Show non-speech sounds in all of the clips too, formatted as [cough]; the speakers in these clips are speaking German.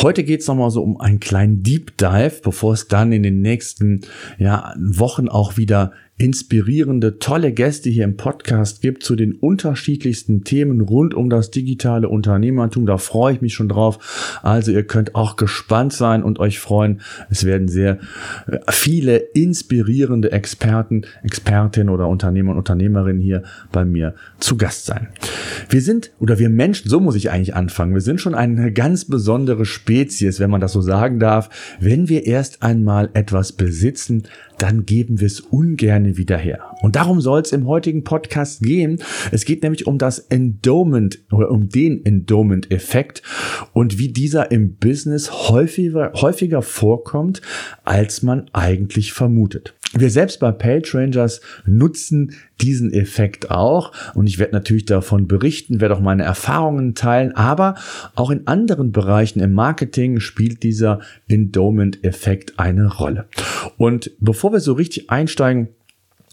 Heute geht's nochmal so um einen kleinen Deep Dive, bevor es dann in den nächsten ja, Wochen auch wieder inspirierende, tolle Gäste hier im Podcast gibt zu den unterschiedlichsten Themen rund um das digitale Unternehmertum. Da freue ich mich schon drauf. Also ihr könnt auch gespannt sein und euch freuen. Es werden sehr äh, viele inspirierende Experten, Expertinnen oder Unternehmer und Unternehmerinnen hier bei mir zu Gast sein. Wir sind, oder wir Menschen, so muss ich eigentlich anfangen, wir sind schon eine ganz besondere Spezies, wenn man das so sagen darf, wenn wir erst einmal etwas besitzen, dann geben wir es ungern wieder her. Und darum soll es im heutigen Podcast gehen. Es geht nämlich um das Endowment oder um den Endowment-Effekt und wie dieser im Business häufiger, häufiger vorkommt, als man eigentlich vermutet. Wir selbst bei PageRangers nutzen diesen Effekt auch. Und ich werde natürlich davon berichten, werde auch meine Erfahrungen teilen, aber auch in anderen Bereichen im Marketing spielt dieser Endowment-Effekt eine Rolle. Und bevor wir so richtig einsteigen,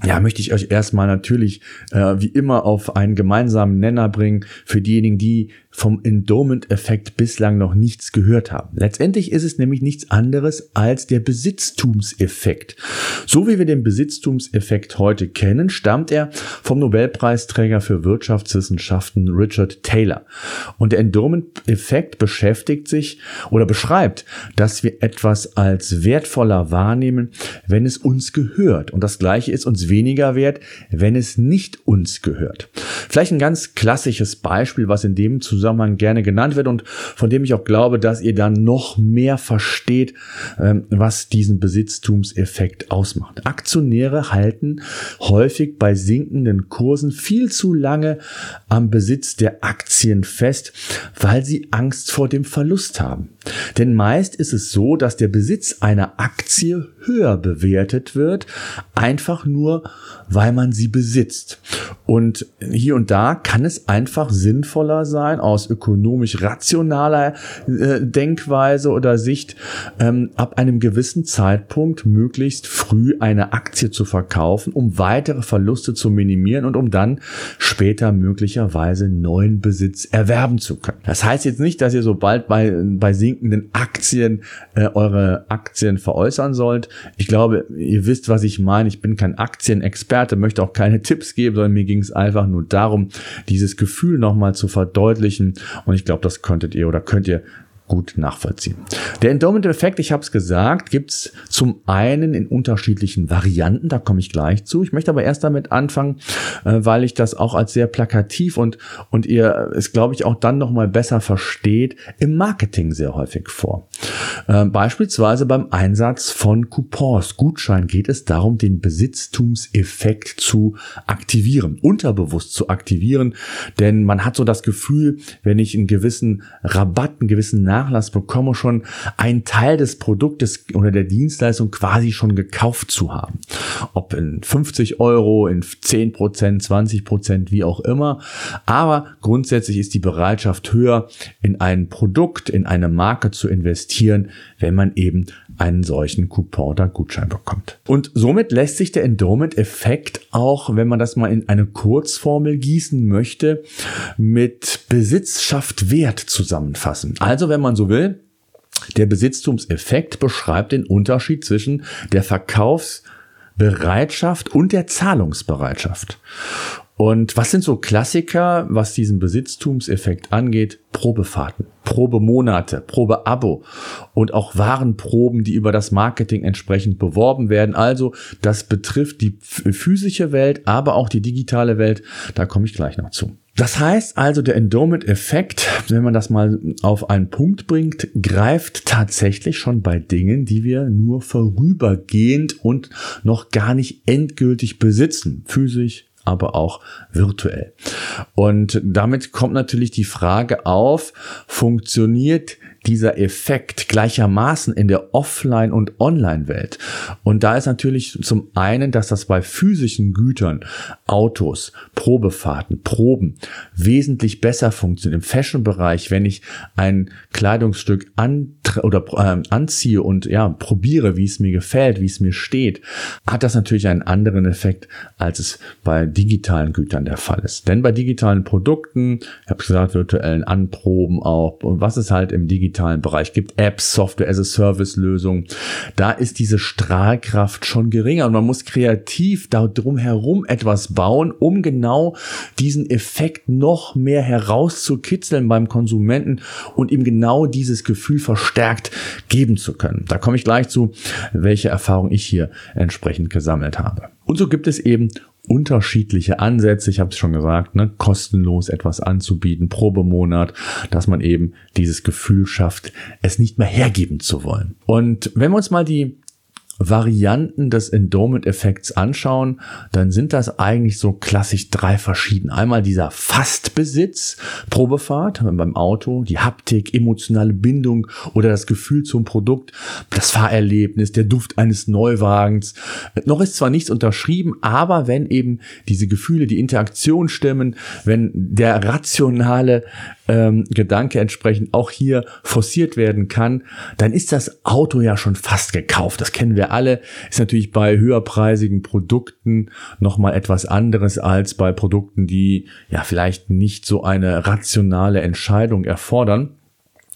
ja, möchte ich euch erstmal natürlich äh, wie immer auf einen gemeinsamen Nenner bringen. Für diejenigen, die vom Endowment-Effekt bislang noch nichts gehört haben. Letztendlich ist es nämlich nichts anderes als der Besitztumseffekt. So wie wir den Besitztumseffekt heute kennen, stammt er vom Nobelpreisträger für Wirtschaftswissenschaften Richard Taylor. Und der Endowment-Effekt beschäftigt sich oder beschreibt, dass wir etwas als wertvoller wahrnehmen, wenn es uns gehört. Und das Gleiche ist uns weniger wert, wenn es nicht uns gehört. Vielleicht ein ganz klassisches Beispiel, was in dem Zusammenhang Zusammenhang gerne genannt wird und von dem ich auch glaube, dass ihr dann noch mehr versteht, ähm, was diesen Besitztumseffekt ausmacht. Aktionäre halten häufig bei sinkenden Kursen viel zu lange am Besitz der Aktien fest, weil sie Angst vor dem Verlust haben. Denn meist ist es so, dass der Besitz einer Aktie höher bewertet wird, einfach nur, weil man sie besitzt. Und hier und da kann es einfach sinnvoller sein, aus ökonomisch rationaler äh, Denkweise oder Sicht, ähm, ab einem gewissen Zeitpunkt möglichst früh eine Aktie zu verkaufen, um weitere Verluste zu minimieren und um dann später möglicherweise neuen Besitz erwerben zu können. Das heißt jetzt nicht, dass ihr sobald bei, bei sinkenden Aktien äh, eure Aktien veräußern sollt. Ich glaube, ihr wisst, was ich meine. Ich bin kein Aktienexperte, möchte auch keine [laughs] Tipps geben, sondern mir ging es einfach nur darum, dieses Gefühl nochmal zu verdeutlichen. Und ich glaube, das könntet ihr oder könnt ihr gut nachvollziehen. Der Endowment-Effekt, ich habe es gesagt, gibt's zum einen in unterschiedlichen Varianten, da komme ich gleich zu. Ich möchte aber erst damit anfangen, äh, weil ich das auch als sehr plakativ und, und ihr es, glaube ich, auch dann nochmal besser versteht, im Marketing sehr häufig vor. Äh, beispielsweise beim Einsatz von Coupons, Gutschein geht es darum, den Besitztumseffekt zu aktivieren, unterbewusst zu aktivieren, denn man hat so das Gefühl, wenn ich einen gewissen Rabatt, einen gewissen Nachlass bekomme, schon einen Teil des Produktes oder der Dienstleistung quasi schon gekauft zu haben. Ob in 50 Euro, in 10 Prozent, 20 Prozent, wie auch immer. Aber grundsätzlich ist die Bereitschaft höher, in ein Produkt, in eine Marke zu investieren, wenn man eben einen solchen Coupon oder Gutschein bekommt. Und somit lässt sich der Endowment-Effekt auch, wenn man das mal in eine Kurzformel gießen möchte, mit Besitz schafft Wert zusammenfassen. Also wenn man so will, der Besitztumseffekt beschreibt den Unterschied zwischen der Verkaufsbereitschaft und der Zahlungsbereitschaft. Und was sind so Klassiker, was diesen Besitztumseffekt angeht? Probefahrten, Probemonate, Probeabo und auch Warenproben, die über das Marketing entsprechend beworben werden. Also das betrifft die physische Welt, aber auch die digitale Welt. Da komme ich gleich noch zu. Das heißt also, der Endowment-Effekt, wenn man das mal auf einen Punkt bringt, greift tatsächlich schon bei Dingen, die wir nur vorübergehend und noch gar nicht endgültig besitzen, physisch, aber auch virtuell. Und damit kommt natürlich die Frage auf, funktioniert dieser Effekt gleichermaßen in der Offline- und Online-Welt. Und da ist natürlich zum einen, dass das bei physischen Gütern, Autos, Probefahrten, Proben wesentlich besser funktioniert. Im Fashion-Bereich, wenn ich ein Kleidungsstück oder äh, anziehe und ja, probiere, wie es mir gefällt, wie es mir steht, hat das natürlich einen anderen Effekt, als es bei digitalen Gütern der Fall ist. Denn bei digitalen Produkten, ich habe gesagt, virtuellen Anproben auch, und was es halt im digitalen Bereich gibt, Apps, Software as a Service Lösungen, da ist diese Strahlkraft schon geringer und man muss kreativ da drumherum etwas bauen, um genau diesen Effekt noch mehr herauszukitzeln beim Konsumenten und ihm genau dieses Gefühl verstärkt geben zu können. Da komme ich gleich zu, welche Erfahrung ich hier entsprechend gesammelt habe. Und so gibt es eben unterschiedliche Ansätze. Ich habe es schon gesagt, ne, kostenlos etwas anzubieten, Probemonat, dass man eben dieses Gefühl schafft, es nicht mehr hergeben zu wollen. Und wenn wir uns mal die Varianten des Endowment-Effekts anschauen, dann sind das eigentlich so klassisch drei verschieden. Einmal dieser Fastbesitz, Probefahrt beim Auto, die Haptik, emotionale Bindung oder das Gefühl zum Produkt, das Fahrerlebnis, der Duft eines Neuwagens. Noch ist zwar nichts unterschrieben, aber wenn eben diese Gefühle, die Interaktion stimmen, wenn der rationale ähm, Gedanke entsprechend auch hier forciert werden kann, dann ist das Auto ja schon fast gekauft. Das kennen wir alle. Ist natürlich bei höherpreisigen Produkten nochmal etwas anderes als bei Produkten, die ja vielleicht nicht so eine rationale Entscheidung erfordern.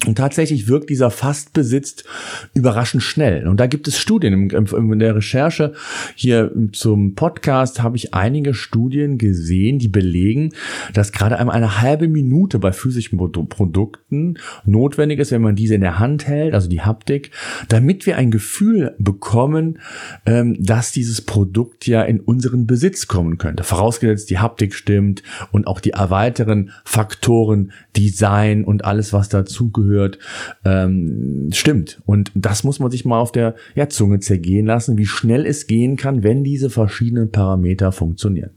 Und tatsächlich wirkt dieser Fastbesitz überraschend schnell. Und da gibt es Studien. In der Recherche hier zum Podcast habe ich einige Studien gesehen, die belegen, dass gerade einmal eine halbe Minute bei physischen Produkten notwendig ist, wenn man diese in der Hand hält, also die Haptik, damit wir ein Gefühl bekommen, ähm, dass dieses Produkt ja in unseren Besitz kommen könnte. Vorausgesetzt, die Haptik stimmt und auch die weiteren Faktoren, Design und alles, was dazugehört, zugehört, ähm, stimmt. Und das muss man sich mal auf der ja, Zunge zergehen lassen, wie schnell es gehen kann, wenn diese verschiedenen Parameter funktionieren.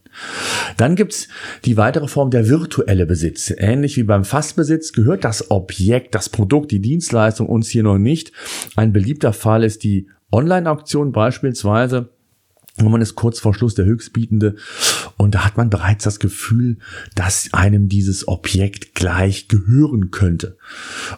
Dann gibt's die weitere Form der virtuelle Besitz. Ähnlich wie beim Fastbesitz gehört das Objekt, das Produkt, die Dienstleistung uns hier noch nicht. Ein beliebter Fall ist die Online-Auktion beispielsweise und man ist kurz vor Schluss der Höchstbietende und da hat man bereits das Gefühl, dass einem dieses Objekt gleich gehören könnte.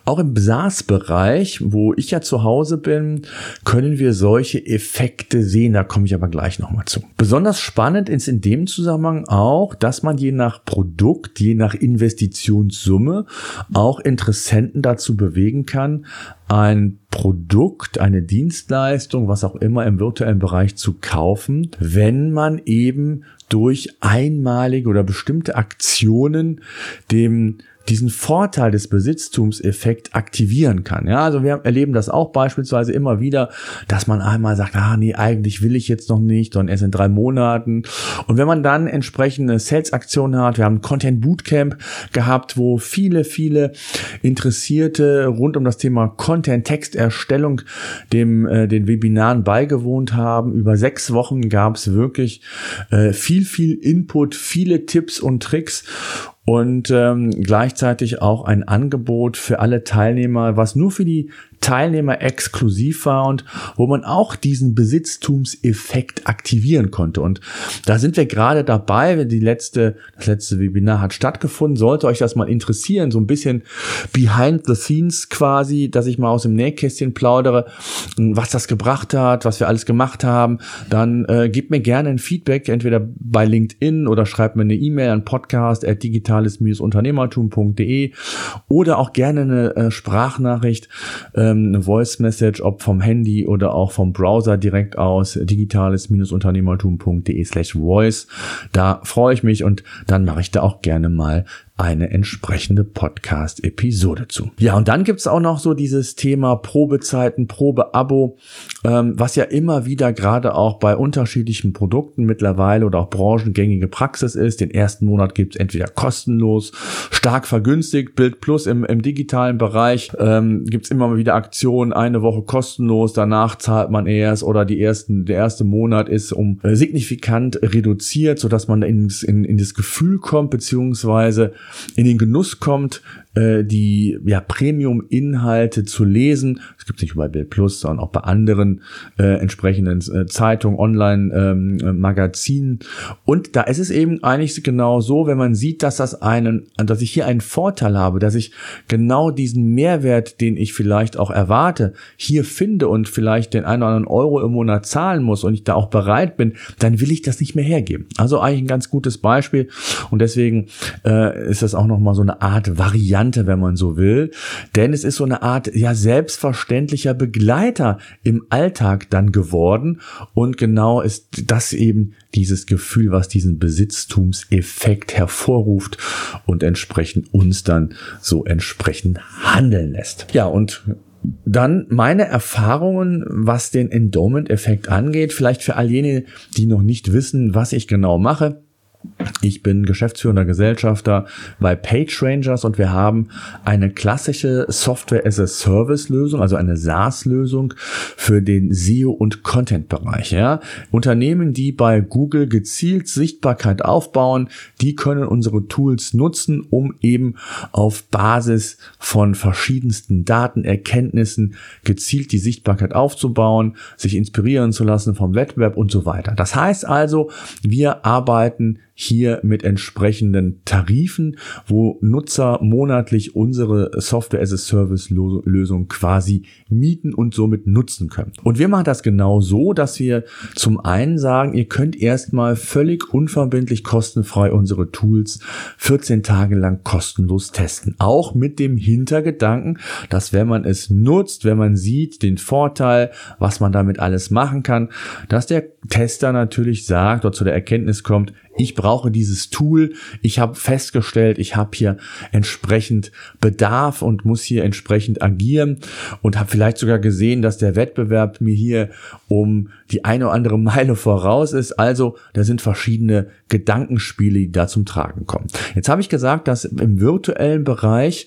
Auch im SaaS-Bereich, wo ich ja zu Hause bin, können wir solche Effekte sehen. Da komme ich aber gleich nochmal zu. Besonders spannend ist in dem Zusammenhang auch, dass man je nach Produkt, je nach Investitionssumme auch Interessenten dazu bewegen kann, ein Produkt, eine Dienstleistung, was auch immer im virtuellen Bereich zu kaufen, wenn man eben durch einmalige oder bestimmte Aktionen dem diesen Vorteil des Besitztumseffekt aktivieren kann. Ja, also wir erleben das auch beispielsweise immer wieder, dass man einmal sagt, ah nee, eigentlich will ich jetzt noch nicht, sondern erst in drei Monaten. Und wenn man dann entsprechende Sales-Aktionen hat, wir haben ein Content Bootcamp gehabt, wo viele, viele Interessierte rund um das Thema Content-Texterstellung dem äh, den Webinaren beigewohnt haben. Über sechs Wochen gab es wirklich äh, viel, viel Input, viele Tipps und Tricks und ähm, gleichzeitig auch ein Angebot für alle Teilnehmer, was nur für die Teilnehmer exklusiv war und wo man auch diesen Besitztumseffekt aktivieren konnte. Und da sind wir gerade dabei, die letzte, das letzte Webinar hat stattgefunden. Sollte euch das mal interessieren, so ein bisschen behind the scenes quasi, dass ich mal aus dem Nähkästchen plaudere, was das gebracht hat, was wir alles gemacht haben, dann äh, gebt mir gerne ein Feedback, entweder bei LinkedIn oder schreibt mir eine E-Mail an podcast.digitales-unternehmertum.de oder auch gerne eine äh, Sprachnachricht. Äh, ähm, eine Voice Message, ob vom Handy oder auch vom Browser direkt aus, digitales-unternehmertum.de slash voice. Da freue ich mich und dann mache ich da auch gerne mal eine entsprechende Podcast-Episode zu. Ja, und dann gibt's auch noch so dieses Thema Probezeiten, Probeabo, ähm, was ja immer wieder gerade auch bei unterschiedlichen Produkten mittlerweile oder auch branchengängige Praxis ist. Den ersten Monat gibt's entweder kostenlos, stark vergünstigt, Bild Plus im, im digitalen Bereich ähm, gibt's immer wieder Aktionen, eine Woche kostenlos, danach zahlt man erst oder die ersten, der erste Monat ist um äh, signifikant reduziert, sodass man ins, in, in das Gefühl kommt, beziehungsweise in den Genuss kommt, äh, die ja, Premium-Inhalte zu lesen. Es gibt nicht nur bei Bild Plus, sondern auch bei anderen äh, entsprechenden äh, Zeitungen, Online-Magazinen. Ähm, und da ist es eben eigentlich genau so, wenn man sieht, dass das einen, dass ich hier einen Vorteil habe, dass ich genau diesen Mehrwert, den ich vielleicht auch erwarte, hier finde und vielleicht den einen oder anderen Euro im Monat zahlen muss und ich da auch bereit bin, dann will ich das nicht mehr hergeben. Also eigentlich ein ganz gutes Beispiel und deswegen äh, ist das auch nochmal so eine Art Variante, wenn man so will, denn es ist so eine Art ja selbstverständlicher Begleiter im Alltag dann geworden und genau ist das eben dieses Gefühl, was diesen Besitztumseffekt hervorruft und entsprechend uns dann so entsprechend handeln lässt. Ja, und dann meine Erfahrungen, was den Endowment-Effekt angeht, vielleicht für all jene, die noch nicht wissen, was ich genau mache. Ich bin geschäftsführender Gesellschafter bei PageRangers und wir haben eine klassische Software as a Service Lösung, also eine SaaS Lösung für den SEO und Content Bereich. Ja. Unternehmen, die bei Google gezielt Sichtbarkeit aufbauen, die können unsere Tools nutzen, um eben auf Basis von verschiedensten Daten, Erkenntnissen gezielt die Sichtbarkeit aufzubauen, sich inspirieren zu lassen vom Wettbewerb und so weiter. Das heißt also, wir arbeiten hier mit entsprechenden Tarifen, wo Nutzer monatlich unsere Software as a Service Lösung quasi mieten und somit nutzen können. Und wir machen das genau so, dass wir zum einen sagen, ihr könnt erstmal völlig unverbindlich kostenfrei unsere Tools 14 Tage lang kostenlos testen. Auch mit dem Hintergedanken, dass wenn man es nutzt, wenn man sieht den Vorteil, was man damit alles machen kann, dass der Tester natürlich sagt oder zu der Erkenntnis kommt, ich brauche dieses Tool, ich habe festgestellt, ich habe hier entsprechend Bedarf und muss hier entsprechend agieren und habe vielleicht sogar gesehen, dass der Wettbewerb mir hier um die eine oder andere Meile voraus ist. Also da sind verschiedene Gedankenspiele, die da zum Tragen kommen. Jetzt habe ich gesagt, dass im virtuellen Bereich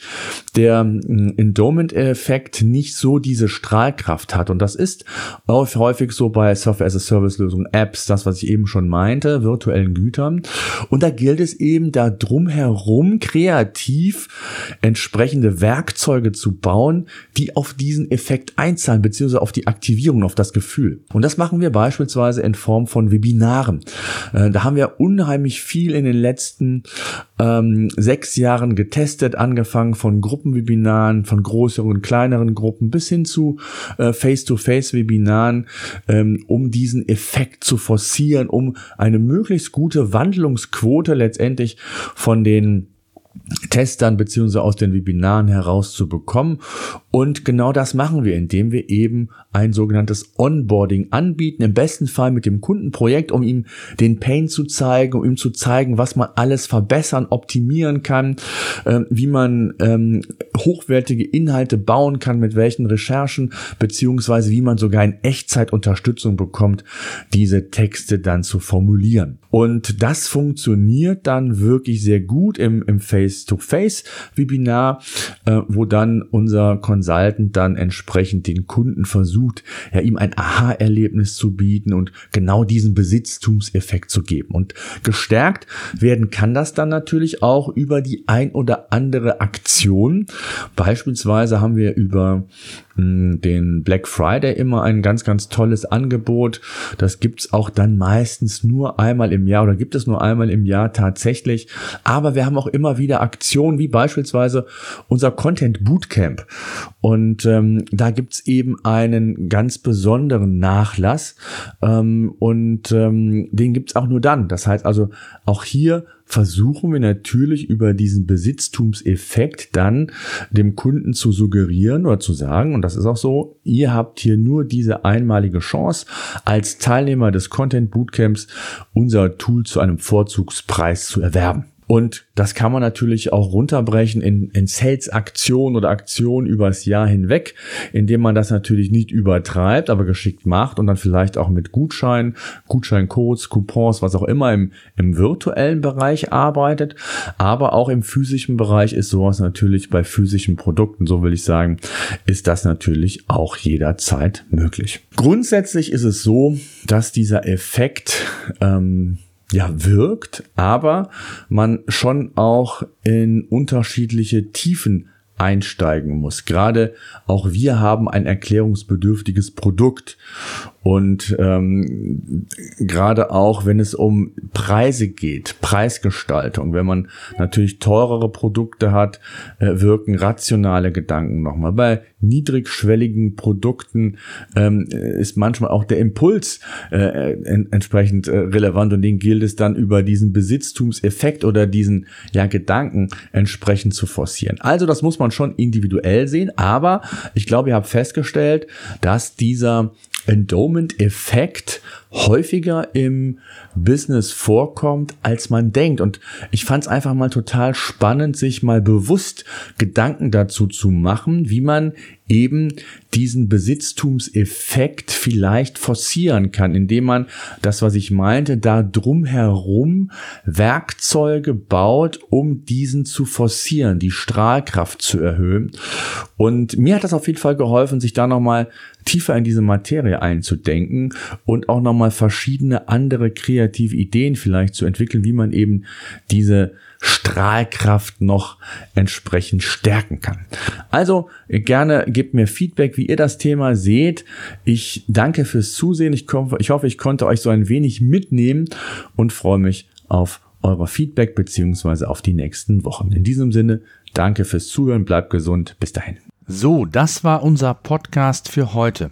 der hm, Endowment-Effekt nicht so diese Strahlkraft hat. Und das ist häufig so bei Software-as-a-Service-Lösungen, Apps, das, was ich eben schon meinte, virtuellen Gütern. Und da gilt es eben, da drumherum kreativ entsprechende Werkzeuge zu bauen, die auf diesen Effekt einzahlen, beziehungsweise auf die Aktivierung, auf das Gefühl. Und das machen wir beispielsweise in Form von Webinaren. Äh, da haben wir unheimlich viel in den letzten ähm, sechs Jahren getestet, angefangen von Gruppenwebinaren, von größeren und kleineren Gruppen bis hin zu äh, Face-to-Face-Webinaren, ähm, um diesen Effekt zu forcieren, um eine möglichst gute Wandlungsquote letztendlich von den Testern beziehungsweise aus den Webinaren herauszubekommen. Und genau das machen wir, indem wir eben ein sogenanntes Onboarding anbieten, im besten Fall mit dem Kundenprojekt, um ihm den Pain zu zeigen, um ihm zu zeigen, was man alles verbessern, optimieren kann, äh, wie man ähm, hochwertige Inhalte bauen kann, mit welchen Recherchen, beziehungsweise wie man sogar in Echtzeit Unterstützung bekommt, diese Texte dann zu formulieren. Und das funktioniert dann wirklich sehr gut im, im Face-to-Face-Webinar, äh, wo dann unser Consultant dann entsprechend den Kunden versucht, ja, ihm ein Aha-Erlebnis zu bieten und genau diesen Besitztumseffekt zu geben. Und gestärkt werden kann das dann natürlich auch über die ein oder andere Aktion. Beispielsweise haben wir über den Black Friday immer ein ganz, ganz tolles Angebot. Das gibt's auch dann meistens nur einmal im Jahr oder gibt es nur einmal im Jahr tatsächlich. Aber wir haben auch immer wieder Aktionen, wie beispielsweise unser Content Bootcamp. Und ähm, da gibt's eben einen ganz besonderen Nachlass. Ähm, und ähm, den gibt's auch nur dann. Das heißt also, auch hier versuchen wir natürlich über diesen Besitztumseffekt dann dem Kunden zu suggerieren oder zu sagen, und das ist auch so, ihr habt hier nur diese einmalige Chance, als Teilnehmer des Content Bootcamps unser Tool zu einem Vorzugspreis zu erwerben. Und das kann man natürlich auch runterbrechen in, in Sales-Aktionen oder Aktionen übers Jahr hinweg, indem man das natürlich nicht übertreibt, aber geschickt macht und dann vielleicht auch mit Gutscheinen, Gutscheincodes, Coupons, was auch immer im, im virtuellen Bereich arbeitet. Aber auch im physischen Bereich ist sowas natürlich bei physischen Produkten, so will ich sagen, ist das natürlich auch jederzeit möglich. Grundsätzlich ist es so, dass dieser Effekt ähm, ja wirkt, aber man schon auch in unterschiedliche Tiefen einsteigen muss. Gerade auch wir haben ein erklärungsbedürftiges Produkt und ähm, gerade auch, wenn es um Preise geht, Preisgestaltung, wenn man natürlich teurere Produkte hat, äh, wirken rationale Gedanken nochmal. Bei niedrigschwelligen Produkten ähm, ist manchmal auch der Impuls äh, en entsprechend äh, relevant und den gilt es dann über diesen Besitztumseffekt oder diesen ja, Gedanken entsprechend zu forcieren. Also das muss man schon individuell sehen, aber ich glaube, ihr habt festgestellt, dass dieser Endowment-Effekt häufiger im Business vorkommt, als man denkt. Und ich fand es einfach mal total spannend, sich mal bewusst Gedanken dazu zu machen, wie man eben diesen Besitztumseffekt vielleicht forcieren kann, indem man das, was ich meinte, da drumherum Werkzeuge baut, um diesen zu forcieren, die Strahlkraft zu erhöhen. Und mir hat das auf jeden Fall geholfen, sich da nochmal tiefer in diese Materie einzudenken und auch nochmal verschiedene andere kreative Ideen vielleicht zu entwickeln, wie man eben diese Strahlkraft noch entsprechend stärken kann. Also gerne gebt mir Feedback, wie ihr das Thema seht. Ich danke fürs Zusehen. Ich ich, hoffe, ich konnte euch so ein wenig mitnehmen und freue mich auf euer Feedback beziehungsweise auf die nächsten Wochen. In diesem Sinne, danke fürs Zuhören, bleibt gesund, bis dahin. So, das war unser Podcast für heute.